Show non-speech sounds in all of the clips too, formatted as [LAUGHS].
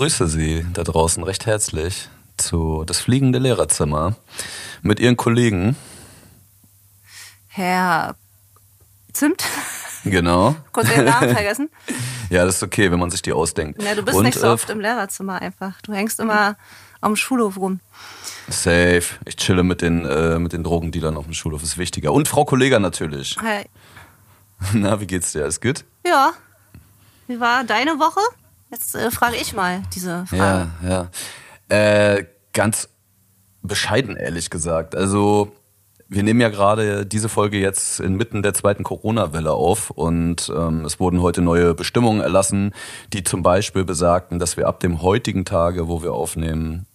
begrüße Sie da draußen recht herzlich zu das fliegende Lehrerzimmer mit Ihren Kollegen. Herr Zimt. Genau. [LAUGHS] Kurz Ihren Namen vergessen. [LAUGHS] Ja, das ist okay, wenn man sich die ausdenkt. Ja, du bist Und, nicht so äh, oft im Lehrerzimmer einfach. Du hängst immer am Schulhof rum. Safe. Ich chille mit den, äh, mit den Drogendealern auf dem Schulhof, ist wichtiger. Und Frau Kollega natürlich. Hey. [LAUGHS] Na, wie geht's dir? Alles gut? Ja. Wie war deine Woche? Jetzt äh, frage ich mal diese Frage. Ja, ja. Äh, ganz bescheiden, ehrlich gesagt. Also, wir nehmen ja gerade diese Folge jetzt inmitten der zweiten Corona-Welle auf und ähm, es wurden heute neue Bestimmungen erlassen, die zum Beispiel besagten, dass wir ab dem heutigen Tage, wo wir aufnehmen,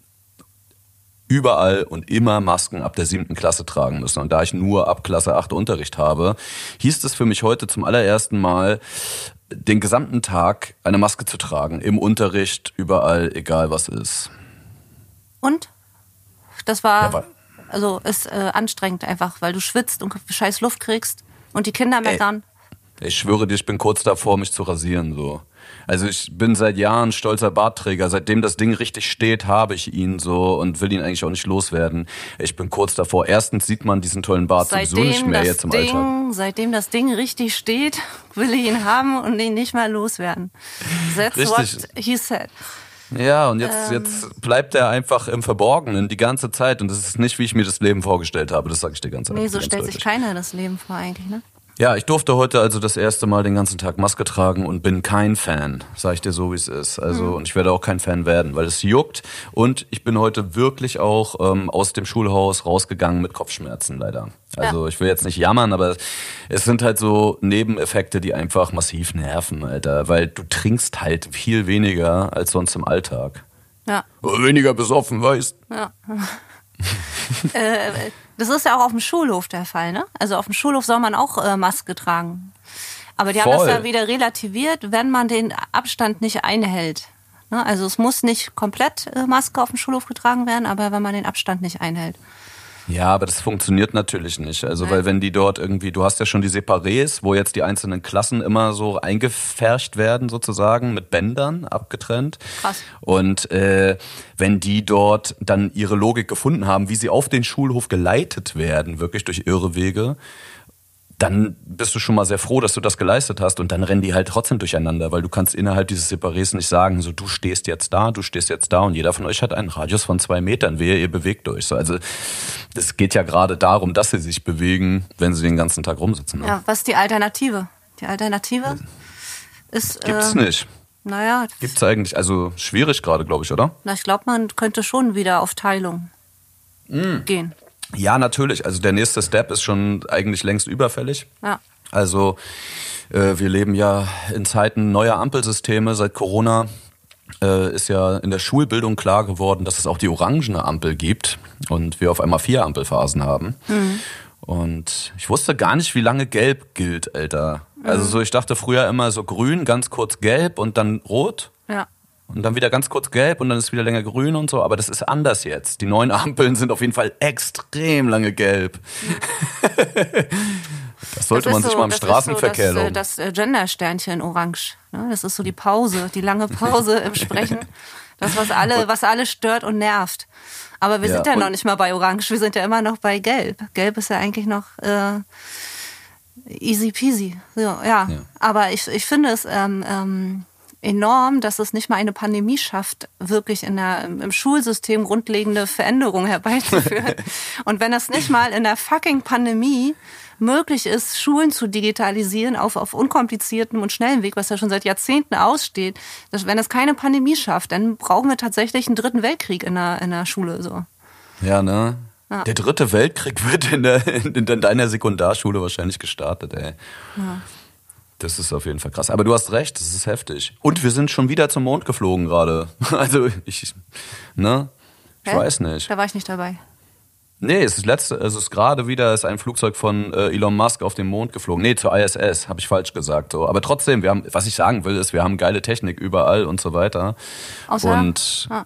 überall und immer Masken ab der siebten Klasse tragen müssen. Und da ich nur ab Klasse 8 Unterricht habe, hieß es für mich heute zum allerersten Mal, den gesamten Tag eine Maske zu tragen. Im Unterricht, überall, egal was ist. Und? Das war, Ja, also ist äh, anstrengend einfach, weil du schwitzt und scheiß Luft kriegst und die Kinder meckern. Ich schwöre dir, ich bin kurz davor, mich zu rasieren, so. Also ich bin seit Jahren stolzer Bartträger. Seitdem das Ding richtig steht, habe ich ihn so und will ihn eigentlich auch nicht loswerden. Ich bin kurz davor. Erstens sieht man diesen tollen Bart sowieso nicht mehr jetzt im Ding, Alltag. seitdem das Ding richtig steht, [LAUGHS] will ich ihn haben und ihn nicht mehr loswerden. That's Richtig. what he said. Ja, und jetzt, Ähm. jetzt bleibt er einfach im Verborgenen die ganze Zeit. Und das ist nicht, wie ich mir das Leben vorgestellt habe. Das sage ich dir ganz Nee, so ganz stellt sich deutlich. keiner das Leben vor eigentlich, ne? Ja, ich durfte heute also das erste Mal den ganzen Tag Maske tragen und bin kein Fan, sag ich dir so, wie es ist. Also Mhm. und ich werde auch kein Fan werden, weil es juckt. Und ich bin heute wirklich auch ähm, aus dem Schulhaus rausgegangen mit Kopfschmerzen leider. Also ich will jetzt nicht jammern, aber es sind halt so Nebeneffekte, die einfach massiv nerven, Alter. Weil du trinkst halt viel weniger als sonst im Alltag. Ja. Weniger besoffen, weißt Ja. [LAUGHS] äh, das ist ja auch auf dem Schulhof der Fall, ne? Also auf dem Schulhof soll man auch äh, Maske tragen. Aber die haben Voll. das ja wieder relativiert, wenn man den Abstand nicht einhält. Ne? Also es muss nicht komplett äh, Maske auf dem Schulhof getragen werden, aber wenn man den Abstand nicht einhält. Ja, aber das funktioniert natürlich nicht. Also, weil wenn die dort irgendwie, du hast ja schon die Separés, wo jetzt die einzelnen Klassen immer so eingefärcht werden, sozusagen, mit Bändern abgetrennt. Krass. Und äh, wenn die dort dann ihre Logik gefunden haben, wie sie auf den Schulhof geleitet werden, wirklich durch irre Wege, dann bist du schon mal sehr froh, dass du das geleistet hast und dann rennen die halt trotzdem durcheinander, weil du kannst innerhalb dieses Separés nicht sagen, so du stehst jetzt da, du stehst jetzt da und jeder von euch hat einen Radius von zwei Metern, wehe, ihr bewegt euch. So, also es geht ja gerade darum, dass sie sich bewegen, wenn sie den ganzen Tag rumsitzen. Ne? Ja, was ist die Alternative? Die Alternative ist. Gibt's äh, nicht. Naja, Gibt's eigentlich, also schwierig gerade, glaube ich, oder? na, ich glaube, man könnte schon wieder auf Teilung Mm. gehen. Ja, natürlich. Also der nächste Step ist schon eigentlich längst überfällig. Ja. Also äh, wir leben ja in Zeiten neuer Ampelsysteme. Seit Corona äh, ist ja in der Schulbildung klar geworden, dass es auch die orangene Ampel gibt und wir auf einmal vier Ampelphasen haben. Und ich wusste gar nicht, wie lange gelb gilt, Alter. Also so, ich dachte früher immer so grün, ganz kurz gelb und dann rot. Und dann wieder ganz kurz gelb und dann ist wieder länger grün und so. Aber das ist anders jetzt. Die neuen [LAUGHS] Ampeln sind auf jeden Fall extrem lange gelb. [LAUGHS] das sollte Das man sich so- mal im Straßenverkehr so das, äh, das äh, Gender-Sternchen orange. Ne? Das ist so die Pause, die lange Pause im [LAUGHS] Sprechen. Das, was alle, was alle stört und nervt. Aber wir Ja, sind ja noch nicht mal bei orange, wir sind ja immer noch bei gelb. Gelb ist ja eigentlich noch äh, easy peasy. So, ja. Ja. Aber ich, ich finde es ähm, ähm, enorm, dass es nicht mal eine Pandemie schafft, wirklich in der, im Schulsystem grundlegende Veränderungen [LAUGHS] herbeizuführen. Und wenn es nicht mal in der fucking Pandemie möglich ist, Schulen zu digitalisieren auf, auf unkompliziertem und schnellem Weg, was ja schon seit Jahrzehnten aussteht, dass, wenn es keine Pandemie schafft, dann brauchen wir tatsächlich einen dritten Weltkrieg in der, in der Schule. So. Ja, ne? Ja. Der dritte Weltkrieg [LAUGHS] wird in, der, in deiner Sekundarschule wahrscheinlich gestartet, ey. Das ist auf jeden Fall krass. Aber du hast recht, das ist heftig. Und wir sind schon wieder zum Mond geflogen gerade. [LAUGHS] Also ich, ne? Ich Hä? weiß nicht. Da war ich nicht dabei. Nee, es ist letzte, es ist gerade wieder ist ein Flugzeug von äh, Elon Musk auf den Mond geflogen. Nee, zur ISS, habe ich falsch gesagt. So. Aber trotzdem, wir haben, was ich sagen will, ist, wir haben geile Technik überall und so weiter. Außer- und Ah.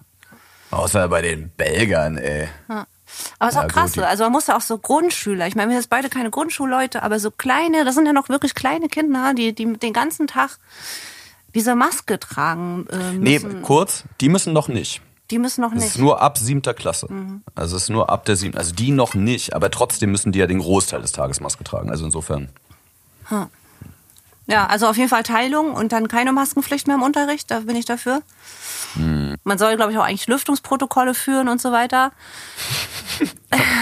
außer bei den Belgern, ey. Ja. Aber es ist auch krass. Also man muss ja auch so Grundschüler, ich meine, wir sind beide keine Grundschulleute, aber so kleine, das sind ja noch wirklich kleine Kinder, die, die den ganzen Tag diese Maske tragen äh, Nee, müssen. kurz, die müssen noch nicht. die müssen noch Das nicht. ist nur ab siebter Klasse. Also es ist nur ab der siebten, also die noch nicht, aber trotzdem müssen die ja den Großteil des Tages Maske tragen. Also insofern. Ja, also auf jeden Fall Teilung und dann keine Maskenpflicht mehr im Unterricht, da bin ich dafür. Hm. Man soll, glaube ich, auch eigentlich Lüftungsprotokolle führen und so weiter. [LAUGHS]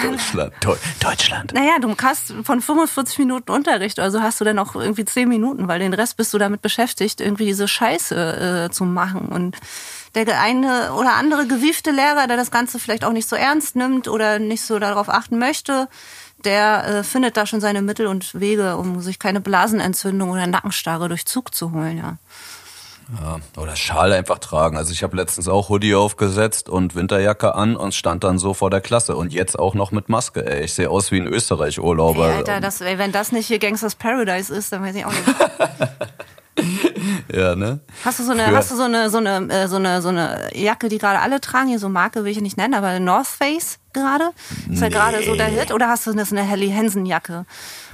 Deutschland. Deu Deutschland. Naja, du hast von 45 Minuten Unterricht, also hast du dann noch irgendwie 10 Minuten, weil den Rest bist du damit beschäftigt, irgendwie diese Scheiße äh, zu machen. Und der eine oder andere gewiefte Lehrer, der das Ganze vielleicht auch nicht so ernst nimmt oder nicht so darauf achten möchte, der äh, findet da schon seine Mittel und Wege, um sich keine Blasenentzündung oder Nackenstarre durch Zug zu holen, ja. Ja, oder Schal einfach tragen. Also ich habe letztens auch Hoodie aufgesetzt und Winterjacke an und stand dann so vor der Klasse. Und jetzt auch noch mit Maske, ey. Ich sehe aus wie ein Österreich-Urlauber. Ey, Alter, das, ey, wenn das nicht hier Gangsters Paradise ist, dann weiß ich auch nicht. [LAUGHS] ja, ne? Hast du so eine, Früher- hast du so eine, so eine, äh, so eine, so eine Jacke, die gerade alle tragen? Hier so Marke will ich nicht nennen, aber North Face gerade? Ist ja gerade so der Hit? Oder hast du eine, so eine Helly Hansen Jacke?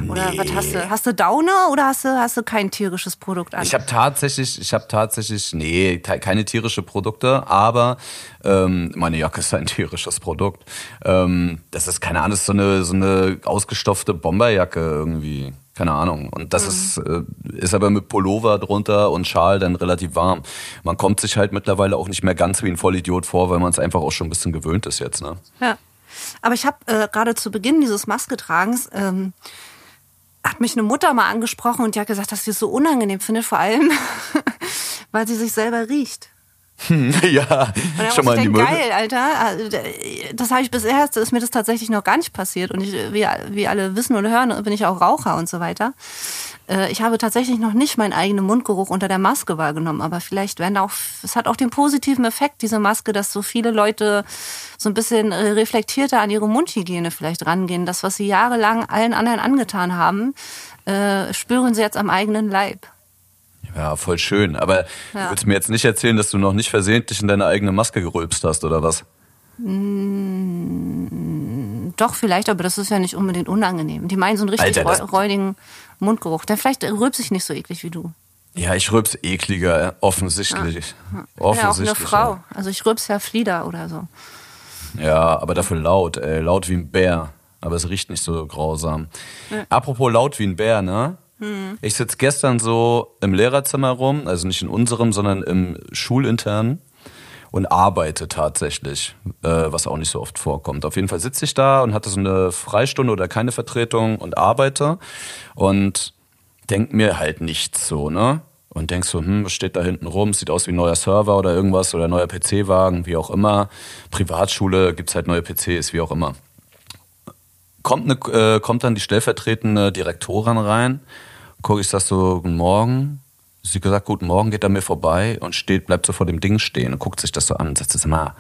Oder was hast du? Hast du Daune oder hast du, hast du kein tierisches Produkt an? Ich habe tatsächlich, ich habe tatsächlich, nee, keine tierische Produkte, aber ähm, meine Jacke ist ein tierisches Produkt. Ähm, das ist keine Ahnung, das ist so eine so eine ausgestopfte Bomberjacke irgendwie, keine Ahnung. Und das ist äh, ist aber mit Pullover drunter und Schal dann relativ warm. Man kommt sich halt mittlerweile auch nicht mehr ganz wie ein Vollidiot vor, weil man es einfach auch schon ein bisschen gewöhnt ist jetzt, ne? Ja. Aber ich habe äh, gerade zu Beginn dieses Masketragens ähm, hat mich eine Mutter mal angesprochen und die hat gesagt, dass sie es so unangenehm findet, vor allem, [LAUGHS] weil sie sich selber riecht. [LAUGHS] ja, Und dann schon mal in die denken, Möwe. geil, Alter. Also, Das habe ich bisher, ist mir das tatsächlich noch gar nicht passiert. Und ich, wie, wie alle wissen und hören, bin ich auch Raucher und so weiter. Äh, Ich habe tatsächlich noch nicht meinen eigenen Mundgeruch unter der Maske wahrgenommen. Aber vielleicht werden auch, es hat auch den positiven Effekt, diese Maske, dass so viele Leute so ein bisschen äh, reflektierter an ihre Mundhygiene vielleicht rangehen. Das, was sie jahrelang allen anderen angetan haben, äh, spüren sie jetzt am eigenen Leib. Ja, voll schön. Aber Ja. du willst mir jetzt nicht erzählen, dass du noch nicht versehentlich in deine eigene Maske gerülpst hast, oder was? Doch, vielleicht, aber das ist ja nicht unbedingt unangenehm. Die meinen so einen richtig Alter, räudigen Mundgeruch. Der vielleicht rülpst sich nicht so eklig wie du. Ja, ich rülps ekliger, offensichtlich. Ich bin ja auch Offensichtlich. eine Frau. Also ich rülps ja Flieder oder so. Ja, aber dafür laut, ey. Laut wie ein Bär. Aber es riecht nicht so grausam. Apropos laut wie ein Bär, ne? Hm. Ich sitz gestern so im Lehrerzimmer rum, also nicht in unserem, sondern im schulinternen und arbeite tatsächlich, äh, was auch nicht so oft vorkommt. Auf jeden Fall sitze ich da und hatte so eine Freistunde oder keine Vertretung und arbeite und denk mir halt nichts so, ne? Und denkst so, hm, was steht da hinten rum? Sieht aus wie ein neuer Server oder irgendwas oder neuer PC-Wagen, wie auch immer. Privatschule gibt's halt neue PCs, wie auch immer. Kommt, ne, äh, kommt dann die stellvertretende Direktorin rein, gucke ich, sag so, guten Morgen. Sie gesagt, guten Morgen, geht an mir vorbei und steht, bleibt so vor dem Ding stehen und guckt sich das so an und sagt, sag mal,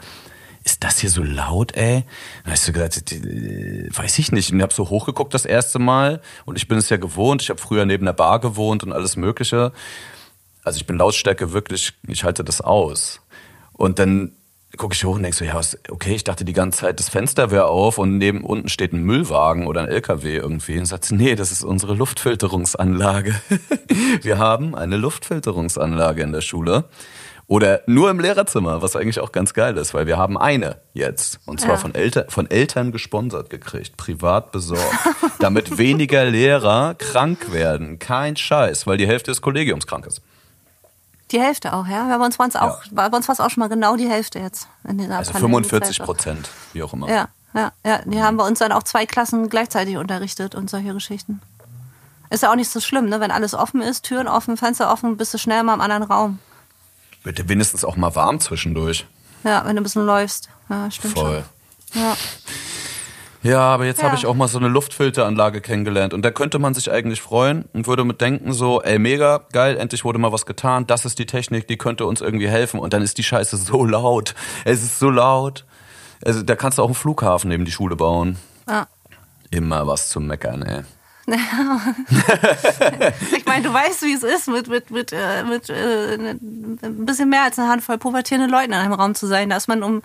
ist das hier so laut, ey? Dann ich so gesagt, weiß ich nicht. Und ich habe so hochgeguckt das erste Mal und ich bin es ja gewohnt. Ich habe früher neben der Bar gewohnt und alles Mögliche. Also ich bin Lautstärke wirklich, ich halte das aus. Und dann gucke ich hoch und denke so, ja, was, okay, ich dachte die ganze Zeit, das Fenster wäre auf und neben unten steht ein Müllwagen oder ein LKW irgendwie. Und sagt sie, nee, das ist unsere Luftfilterungsanlage. [LAUGHS] Wir haben eine Luftfilterungsanlage in der Schule. Oder nur im Lehrerzimmer, was eigentlich auch ganz geil ist, weil wir haben eine jetzt. Und zwar Ja. von, Eltern, von Eltern gesponsert gekriegt, privat besorgt. damit weniger Lehrer krank werden. Kein Scheiß, weil die Hälfte des Kollegiums krank ist. Die Hälfte auch, ja. Wir haben uns, uns auch, bei uns war es auch schon mal genau die Hälfte jetzt. In dieser Also Pandemiezeit 45 auch. Prozent, wie auch immer. Ja, ja, ja. Die haben bei uns dann auch zwei Klassen gleichzeitig unterrichtet und solche Geschichten. Ist ja auch nicht so schlimm, ne? Wenn alles offen ist, Türen offen, Fenster offen, bist du schnell mal im anderen Raum. Wird dir wenigstens auch mal warm zwischendurch. Ja, wenn du ein bisschen läufst. Ja, stimmt Voll. schon. Ja. Ja, aber jetzt Ja. habe ich auch mal so eine Luftfilteranlage kennengelernt und da könnte man sich eigentlich freuen und würde mit denken so, ey mega, geil, endlich wurde mal was getan, das ist die Technik, die könnte uns irgendwie helfen und dann ist die Scheiße so laut. Es ist so laut. Also da kannst du auch einen Flughafen neben die Schule bauen. ja. Immer was zu meckern, ey. [LAUGHS] ich meine, du weißt, wie es ist, mit, mit, mit, äh, mit äh, ein bisschen mehr als eine Handvoll pubertierenden Leuten in einem Raum zu sein. Da ist man um,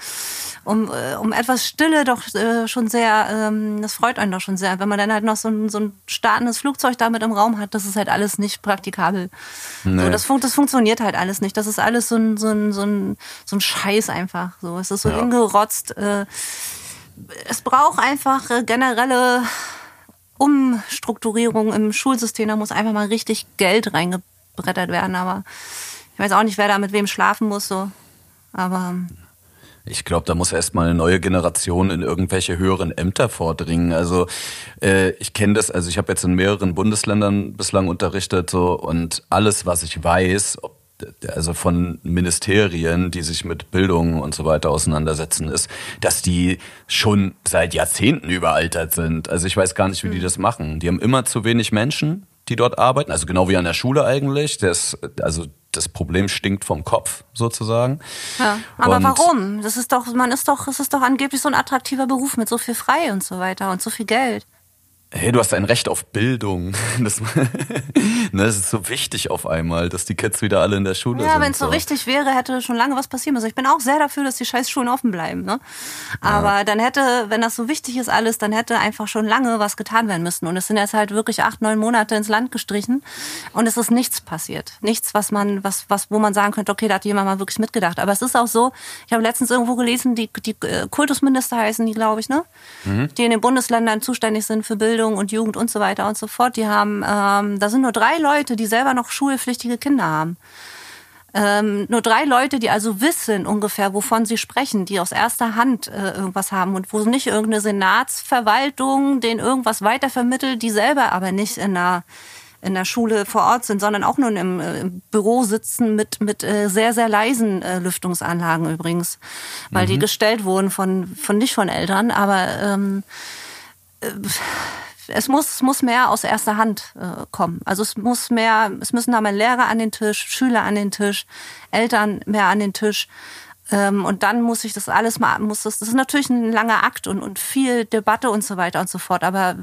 um, äh, um etwas Stille doch äh, schon sehr, ähm, das freut einen doch schon sehr. Wenn man dann halt noch so ein, so ein startendes Flugzeug damit im Raum hat, das ist halt alles nicht praktikabel. Nee. So, das, fun das funktioniert halt alles nicht. Das ist alles so ein, so ein, so ein, so ein Scheiß einfach. So, es ist so ja. hingerotzt. Äh, es braucht einfach generelle Umstrukturierung im Schulsystem. Da muss einfach mal richtig Geld reingebrettert werden. Aber ich weiß auch nicht, wer da mit wem schlafen muss. So. Aber ich glaube, da muss erstmal eine neue Generation in irgendwelche höheren Ämter vordringen. Also äh, ich kenne das, also ich habe jetzt in mehreren Bundesländern bislang unterrichtet so und alles, was ich weiß, ob also von Ministerien, die sich mit Bildung und so weiter auseinandersetzen, ist, dass die schon seit Jahrzehnten überaltert sind. Also ich weiß gar nicht, wie die hm. das machen. Die haben immer zu wenig Menschen, die dort arbeiten, also genau wie an der Schule eigentlich. Das, also das Problem stinkt vom Kopf sozusagen. Ja, aber und warum? Das ist doch, man ist doch, es ist doch angeblich so ein attraktiver Beruf mit so viel frei und so weiter und so viel Geld hey, du hast ein Recht auf Bildung. [LAUGHS] Das, [LAUGHS] ne, das ist so wichtig auf einmal, dass die Kids wieder alle in der Schule ja, sind. Ja, wenn es so wichtig wäre, hätte schon lange was passieren müssen. Ich bin auch sehr dafür, dass die scheiß Schulen offen bleiben. Ne? Aber ja. dann hätte, wenn das so wichtig ist alles, dann hätte einfach schon lange was getan werden müssen. Und es sind jetzt halt wirklich acht, neun Monate ins Land gestrichen und es ist nichts passiert. Nichts, was man, was, was, wo man sagen könnte, okay, da hat jemand mal wirklich mitgedacht. Aber es ist auch so, ich habe letztens irgendwo gelesen, die, die äh, Kultusminister heißen die, glaube ich, ne? Mhm. Die in den Bundesländern zuständig sind für Bildung Bildung und Jugend und so weiter und so fort. Die haben, ähm, da sind nur drei Leute, die selber noch schulpflichtige Kinder haben. Ähm, nur drei Leute, die also wissen ungefähr, wovon sie sprechen, die aus erster Hand äh, irgendwas haben und wo nicht irgendeine Senatsverwaltung denen irgendwas weitervermittelt, die selber aber nicht in der in der Schule vor Ort sind, sondern auch nur im, äh, im Büro sitzen mit mit äh, sehr sehr leisen äh, Lüftungsanlagen übrigens, weil mhm. die gestellt wurden von von nicht von Eltern, aber ähm, äh, es muss, es muss mehr aus erster Hand äh, kommen. Also es muss mehr, es müssen da mehr Lehrer an den Tisch, Schüler an den Tisch, Eltern mehr an den Tisch. Ähm, und dann muss ich das alles mal, muss das, das ist natürlich ein langer Akt und, und viel Debatte und so weiter und so fort. Aber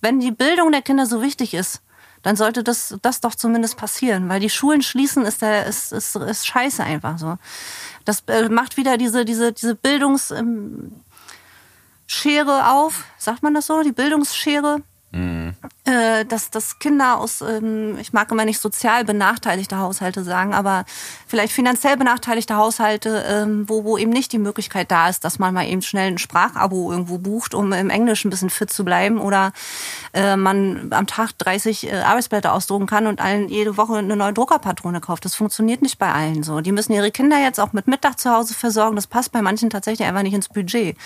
wenn die Bildung der Kinder so wichtig ist, dann sollte das, das doch zumindest passieren, weil die Schulen schließen ist, der, ist, ist, ist scheiße einfach so. Das äh, macht wieder diese, diese, diese Bildungs, ähm, auf, sagt man das so, die Bildungsschere. Äh, dass, dass Kinder aus, ähm, ich mag immer nicht sozial benachteiligte Haushalte sagen, aber vielleicht finanziell benachteiligte Haushalte, ähm, wo, wo eben nicht die Möglichkeit da ist, dass man mal eben schnell ein Sprachabo irgendwo bucht, um im Englisch ein bisschen fit zu bleiben oder äh, man am Tag 30 äh, Arbeitsblätter ausdrucken kann und allen jede Woche eine neue Druckerpatrone kauft. Das funktioniert nicht bei allen so. Die müssen ihre Kinder jetzt auch mit Mittag zu Hause versorgen. Das passt bei manchen tatsächlich einfach nicht ins Budget.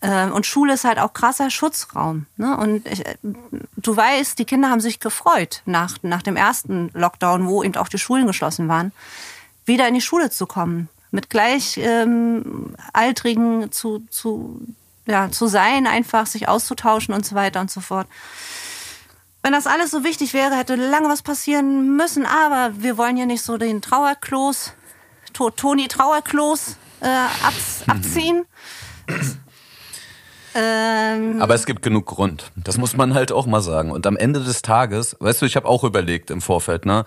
Ähm, und Schule ist halt auch krasser Schutzraum. Ne? Und ich, du weißt, die Kinder haben sich gefreut nach, nach dem ersten Lockdown, wo eben auch die Schulen geschlossen waren, wieder in die Schule zu kommen. Mit Gleichaltrigen ähm, zu, zu, ja, zu sein, einfach sich auszutauschen und so weiter und so fort. Wenn das alles so wichtig wäre, hätte lange was passieren müssen, aber wir wollen ja nicht so den Trauerklos, Toni Trauerklos äh, [LAUGHS] abziehen. Ähm Aber es gibt genug Grund. Das muss man halt auch mal sagen. Und am Ende des Tages, weißt du, ich habe auch überlegt im Vorfeld, ne?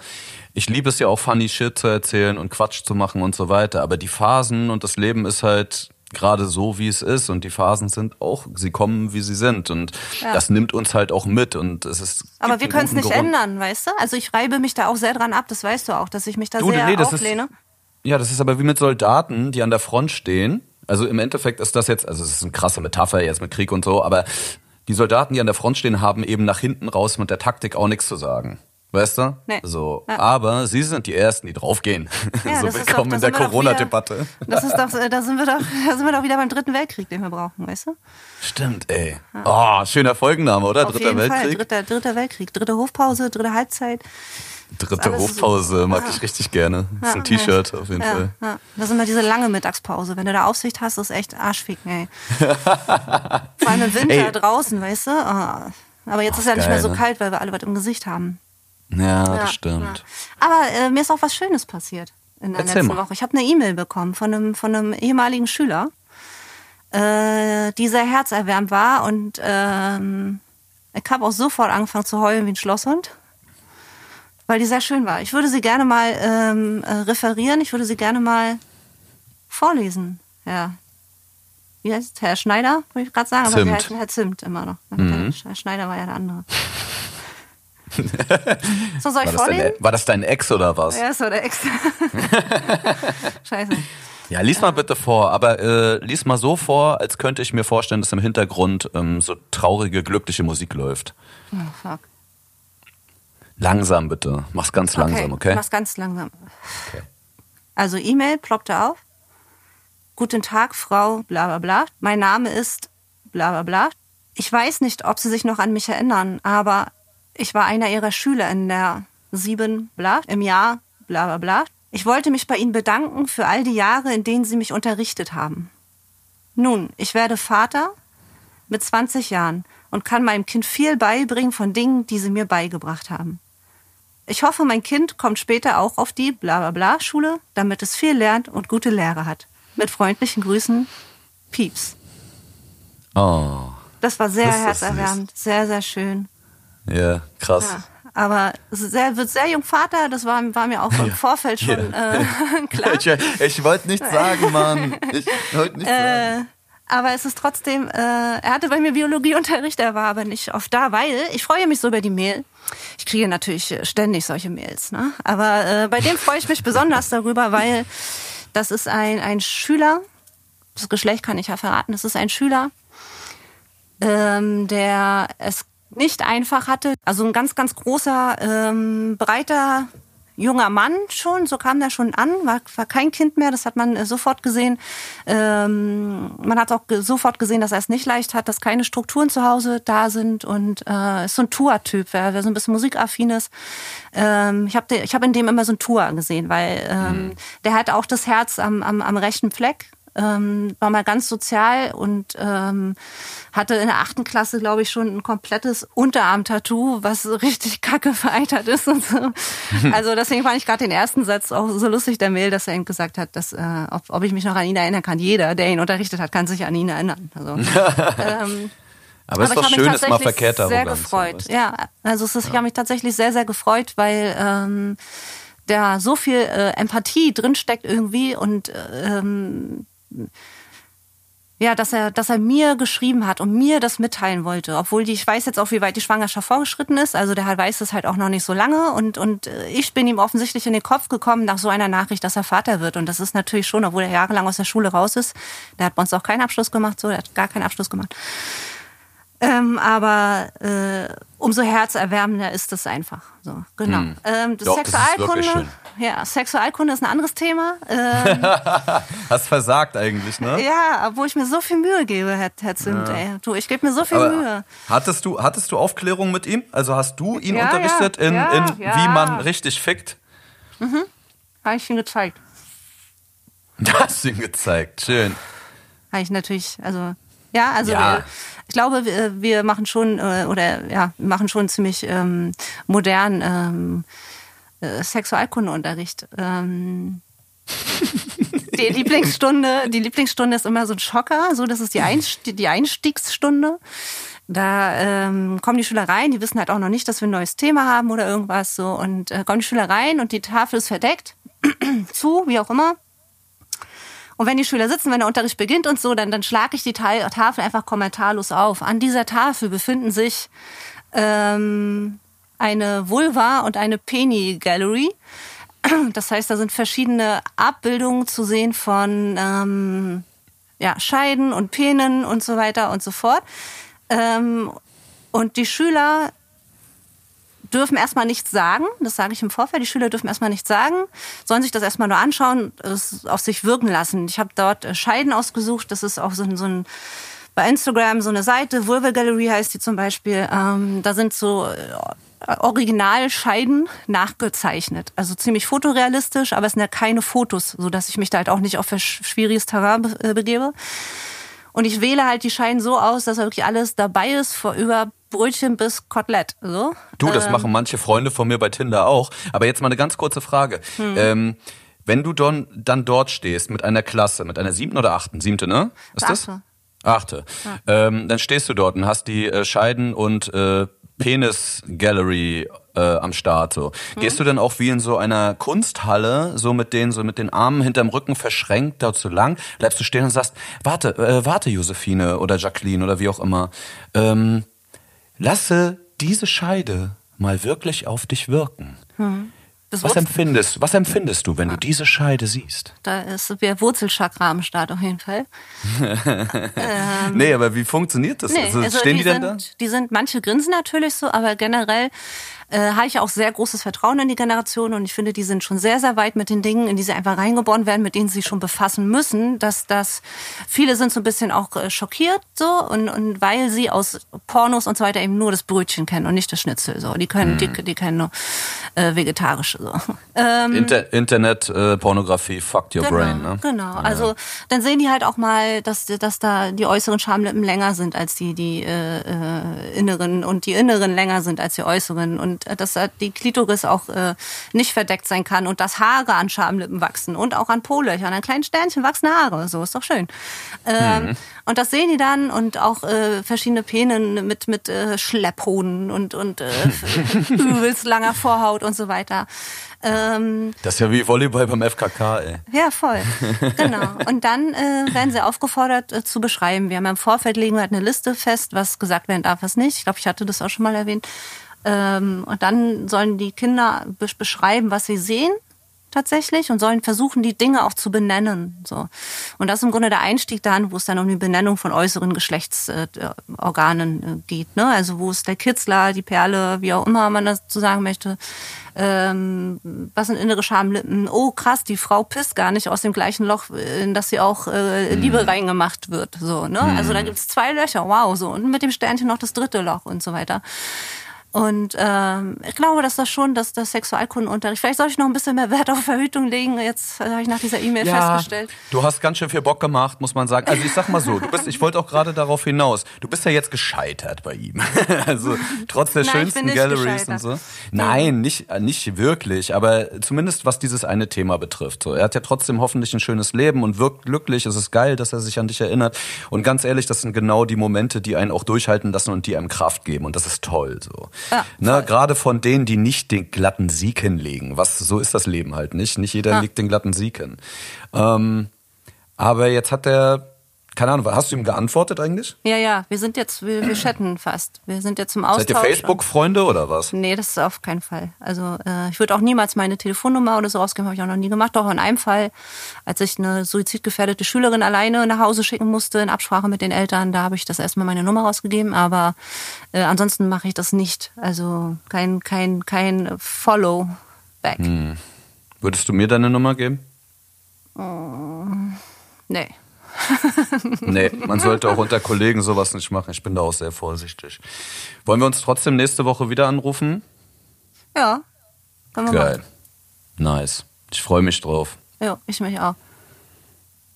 Ich liebe es ja auch funny Shit zu erzählen und Quatsch zu machen und so weiter. Aber die Phasen und das Leben ist halt gerade so, wie es ist. Und die Phasen sind auch, sie kommen, wie sie sind. Und ja. das nimmt uns halt auch mit. Und es ist. Aber wir können es nicht Grund. ändern, weißt du? Also ich reibe mich da auch sehr dran ab, das weißt du auch, dass ich mich da du, sehr nee, auflehne. Ist, ja, das ist aber wie mit Soldaten, die an der Front stehen also im Endeffekt ist das jetzt, also es ist eine krasse Metapher jetzt mit Krieg und so, aber die Soldaten, die an der Front stehen, haben eben nach hinten raus mit der Taktik auch nichts zu sagen. Weißt du? Nee. So, ja. aber sie sind die ersten, die draufgehen. Ja, [LAUGHS] so willkommen doch, in der Corona-Debatte. Das ist doch, da sind wir doch, da sind wir doch wieder beim Dritten Weltkrieg, den wir brauchen, weißt du? Stimmt, ey. Ja. Oh, schöner Folgenname, oder? Auf Dritter Weltkrieg. Fall. Dritter, Dritter Weltkrieg. Dritte Hofpause, dritte Halbzeit. Dritte Hofpause so, mag ja. ich richtig gerne. Das ist ein T-Shirt auf jeden Fall. Ja. Das ist immer diese lange Mittagspause. Wenn du da Aufsicht hast, ist echt arschficken, ey. [LAUGHS] Vor allem im Winter ey. draußen, weißt du? Oh. Aber jetzt Ach, ist ja nicht geil, mehr so ne? kalt, weil wir alle was im Gesicht haben. Ja, das stimmt. Aber äh, mir ist auch was Schönes passiert in der Erzähl letzten mal. Woche. Ich habe eine E-Mail bekommen von einem, von einem ehemaligen Schüler, äh, die sehr herzerwärmend war und ähm, Ich habe auch sofort angefangen zu heulen wie ein Schlosshund, weil die sehr schön war. Ich würde sie gerne mal ähm, äh, referieren, ich würde sie gerne mal vorlesen. Ja. Wie heißt Herr Schneider, wollte ich gerade sagen, aber Zimt. denn Herr Zimt immer noch. Mhm. Herr Schneider war ja der andere. [LAUGHS] so, soll ich War vorlesen? deine, war das dein Ex oder was? Ja, das war der Ex. [LAUGHS] Scheiße. Ja, lies mal bitte vor, aber äh, lies mal so vor, als könnte ich mir vorstellen, dass im Hintergrund ähm, so traurige, glückliche Musik läuft. Oh, fuck. Langsam bitte. Mach's ganz langsam, okay? Ich mach's ganz langsam. Also E-Mail ploppte auf. Guten Tag, Frau bla bla bla. Mein Name ist bla bla bla. Ich weiß nicht, ob Sie sich noch an mich erinnern, aber ich war einer Ihrer Schüler in der sieben bla im Jahr bla bla bla. Ich wollte mich bei Ihnen bedanken für all die Jahre, in denen Sie mich unterrichtet haben. Nun, ich werde Vater mit 20 Jahren und kann meinem Kind viel beibringen von Dingen, die Sie mir beigebracht haben. Ich hoffe, mein Kind kommt später auch auf die bla bla bla Schule, damit es viel lernt und gute Lehre hat. Mit freundlichen Grüßen, Pieps. Oh, Das war sehr Das herzerwärmend, sehr, sehr schön. ja, krass. Ja. Aber sehr, wird sehr jung Vater, das war, war mir auch im Vorfeld schon äh, [LAUGHS] klar. Ich, ich wollte nichts sagen, Mann. Ich wollte nichts sagen. Aber es ist trotzdem, äh, er hatte bei mir Biologieunterricht, er war aber nicht oft da, weil ich freue mich so über die Mail. Ich kriege natürlich ständig solche Mails, ne? Aber äh, bei dem freue ich mich besonders darüber, weil das ist ein, ein Schüler, das Geschlecht kann ich ja verraten, das ist ein Schüler, ähm, der es nicht einfach hatte. Also ein ganz, ganz großer, ähm, breiter junger Mann schon, so kam der schon an, war, war kein Kind mehr, das hat man äh, sofort gesehen. Ähm, man hat auch sofort gesehen, dass er es nicht leicht hat, dass keine Strukturen zu Hause da sind und äh, ist so ein Tour-Typ, wer, wer so ein bisschen musikaffin ist. Ähm, ich habe ich hab in dem immer so ein Tour gesehen, weil ähm, der hat auch das Herz am, am, am rechten Fleck ähm, war mal ganz sozial und ähm, hatte in der achten Klasse, glaube ich, schon ein komplettes Unterarm-Tattoo, was so [LAUGHS] richtig kacke vereitert ist und so. [LAUGHS] Also deswegen fand ich gerade den ersten Satz auch so lustig, der Mail, dass er ihm gesagt hat, dass, äh, ob, ob ich mich noch an ihn erinnern kann. Jeder, der ihn unterrichtet hat, kann sich an ihn erinnern. Also, [LAUGHS] ähm, Aber es ist aber doch ich habe schön, mich ist mal tatsächlich verkehrter sehr gefreut. Ja, also es ist, ich habe mich tatsächlich sehr, sehr gefreut, weil ähm, da so viel äh, Empathie drinsteckt irgendwie und ähm, ja, dass er, dass er mir geschrieben hat und mir das mitteilen wollte, obwohl die, ich weiß jetzt auch, wie weit die Schwangerschaft vorgeschritten ist. Also der weiß es halt auch noch nicht so lange und und äh, ich bin ihm offensichtlich in den Kopf gekommen nach so einer Nachricht, dass er Vater wird und das ist natürlich schon, obwohl er jahrelang aus der Schule raus ist. Der hat bei uns auch keinen Abschluss gemacht, so, der hat gar keinen Abschluss gemacht. Ähm, aber äh, umso herzerwärmender ist es einfach. So, genau. Hm. Ähm, das Ja, das wirklich Sexualkunde, ja, Sexualkunde ist ein anderes Thema. Ähm, [LAUGHS] Hast versagt eigentlich, ne? ja, obwohl ich mir so viel Mühe gebe, Herr, Herr Zimt, ey. Du, ich gebe mir so viel Aber Mühe. hattest du, hattest du Aufklärung mit ihm? Also hast du ihn Ja, unterrichtet ja, in, ja, in ja. wie man richtig fickt? Habe ich ihm gezeigt. [LAUGHS] Du hast ihn gezeigt. Schön. Habe ich natürlich, also ja, also Ja. Ich glaube, wir, wir machen schon äh, oder ja, machen schon ziemlich ähm, modern ähm, äh, Sexualkundeunterricht. Ähm, [LAUGHS] die Lieblingsstunde, die Lieblingsstunde ist immer so ein Schocker, so das ist die, Einst die Einstiegsstunde. Da ähm, kommen die Schüler rein, die wissen halt auch noch nicht, dass wir ein neues Thema haben oder irgendwas so und äh, kommen die Schüler rein und die Tafel ist verdeckt, [CLEARS THROAT] zu, wie auch immer. Und wenn die Schüler sitzen, wenn der Unterricht beginnt und so, dann, dann schlage ich die Ta- Tafel einfach kommentarlos auf. An dieser Tafel befinden sich ähm, eine Vulva und eine Penny-Gallery. [CLEARS THROAT] Das heißt, da sind verschiedene Abbildungen zu sehen von ähm, ja, Scheiden und Penen und so weiter und so fort. Ähm, und die Schüler dürfen erstmal nichts sagen. Das sage ich im Vorfeld. Die Schüler dürfen erstmal nichts sagen, sollen sich das erstmal nur anschauen, es auf sich wirken lassen. Ich habe dort äh, Scheiden ausgesucht. Das ist auch so ein, so ein bei Instagram so eine Seite, Vulva Gallery heißt die zum Beispiel. Ähm, da sind so äh, Originalscheiden nachgezeichnet. Also ziemlich fotorealistisch, aber es sind ja keine Fotos, so dass ich mich da halt auch nicht auf sch- schwieriges Terrain äh, begebe. Und ich wähle halt die Scheiden so aus, dass da wirklich alles dabei ist, vor über Brötchen bis Kotelett. So. Du, das Ähm, machen manche Freunde von mir bei Tinder auch. Aber jetzt mal eine ganz kurze Frage. Hm. Ähm, wenn du don, dann dort stehst mit einer Klasse, mit einer siebten oder achten, siebte, ne? Ist das? Achte. Achte. Ähm, dann stehst du dort und hast die äh, Scheiden- und äh, Penis-Gallery äh, am Start. So. Gehst du dann auch wie in so einer Kunsthalle, so mit den, so mit den Armen hinterm Rücken verschränkt, da zu lang, bleibst du stehen und sagst, warte, äh, warte, Josephine oder Jacqueline oder wie auch immer, ähm, lasse diese Scheide mal wirklich auf dich wirken. Das Was empfindest, was empfindest du, wenn du diese Scheide siehst? da ist der Wurzelchakra am Start auf jeden Fall. [LAUGHS] nee, aber wie funktioniert das? Nee, also, also stehen die, die, denn sind, da? die sind, manche grinsen natürlich so, aber generell äh, habe ich auch sehr großes Vertrauen in die Generation und ich finde, die sind schon sehr, sehr weit mit den Dingen, in die sie einfach reingeboren werden, mit denen sie sich schon befassen müssen, dass das viele sind so ein bisschen auch äh, schockiert so und, und weil sie aus Pornos und so weiter eben nur das Brötchen kennen und nicht das Schnitzel so. Die können, die, die kennen nur äh, vegetarische so. Ähm, [LAUGHS] Inter Internet, äh, Pornografie, fucked your Genau, brain, ne? genau. Also dann sehen die halt auch mal, dass, dass da die äußeren Schamlippen länger sind als die, die äh, äh, inneren und die inneren länger sind als die äußeren und äh, dass da die Klitoris auch äh, nicht verdeckt sein kann und dass Haare an Schamlippen wachsen und auch an Po-Löchern, an kleinen Sternchen wachsen Haare. So ist doch schön. Ähm, Und das sehen die dann und auch äh, verschiedene Penen mit mit äh, Schlepphoden und und äh, [LAUGHS] übelst langer Vorhaut und so weiter. Ähm, Das ist ja wie Volleyball beim FKK, ey. ja, voll. Genau. Und dann äh, werden sie aufgefordert äh, zu beschreiben. Wir haben im Vorfeld legen wir halt eine Liste fest, was gesagt werden darf, was nicht. Ich glaube, ich hatte das auch schon mal erwähnt. Ähm, und dann sollen die Kinder be beschreiben, was sie sehen tatsächlich und sollen versuchen, die Dinge auch zu benennen. So. Und das ist im Grunde der Einstieg dann, wo es dann um die Benennung von äußeren Geschlechtsorganen äh, äh, geht. Ne? Also wo ist der Kitzler, die Perle, wie auch immer man das zu sagen möchte. Ähm, was sind innere Schamlippen? Oh krass, die Frau pisst gar nicht aus dem gleichen Loch, in das sie auch äh, Liebe reingemacht wird. So, ne? Also da gibt's zwei Löcher, wow, so. Und mit dem Sternchen noch das dritte Loch und so weiter. Und ähm, ich glaube, dass das schon, dass das Sexualkundenunterricht, vielleicht soll ich noch ein bisschen mehr Wert auf Verhütung legen. Jetzt äh, habe ich nach dieser E-Mail festgestellt. du hast ganz schön viel Bock gemacht, muss man sagen. Also ich sag mal so, du bist, ich wollte auch gerade darauf hinaus. Du bist ja jetzt gescheitert bei ihm. [LAUGHS] Also trotz der Nein, schönsten nicht Galleries und so. Nein, nicht, äh, nicht wirklich, aber zumindest was dieses eine Thema betrifft. So, er hat ja trotzdem hoffentlich ein schönes Leben und wirkt glücklich. Es ist geil, dass er sich an dich erinnert. Und ganz ehrlich, das sind genau die Momente, die einen auch durchhalten lassen und die einem Kraft geben. Und das ist toll. So. Ja, ne, gerade von denen, die nicht den glatten Sieg hinlegen. Was so ist das Leben halt nicht. Nicht jeder Ja. legt den glatten Sieg hin. Ähm, aber jetzt hat er, keine Ahnung, hast du ihm geantwortet eigentlich? Ja, ja, wir sind jetzt, wir, wir chatten fast. Wir sind jetzt im Austausch. Seid ihr Facebook-Freunde oder was? Nee, das ist auf keinen Fall. Also äh, ich würde auch niemals meine Telefonnummer oder so rausgeben, habe ich auch noch nie gemacht. Doch in einem Fall, als ich eine suizidgefährdete Schülerin alleine nach Hause schicken musste, in Absprache mit den Eltern, da habe ich das erstmal meine Nummer rausgegeben. Aber äh, ansonsten mache ich das nicht. Also kein, kein, kein Follow-back. Hm. Würdest du mir deine Nummer geben? Nee. Nee, man sollte auch unter Kollegen sowas nicht machen. Ich bin da auch sehr vorsichtig. Wollen wir uns trotzdem nächste Woche wieder anrufen? Ja. Können wir Geil. machen. Nice. Ich freue mich drauf. Ja, ich mich auch.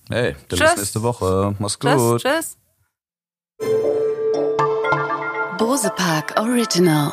Hey, dann Tschüss. bis nächste Woche. Mach's Tschüss, gut. tschüss. Bose Park Original.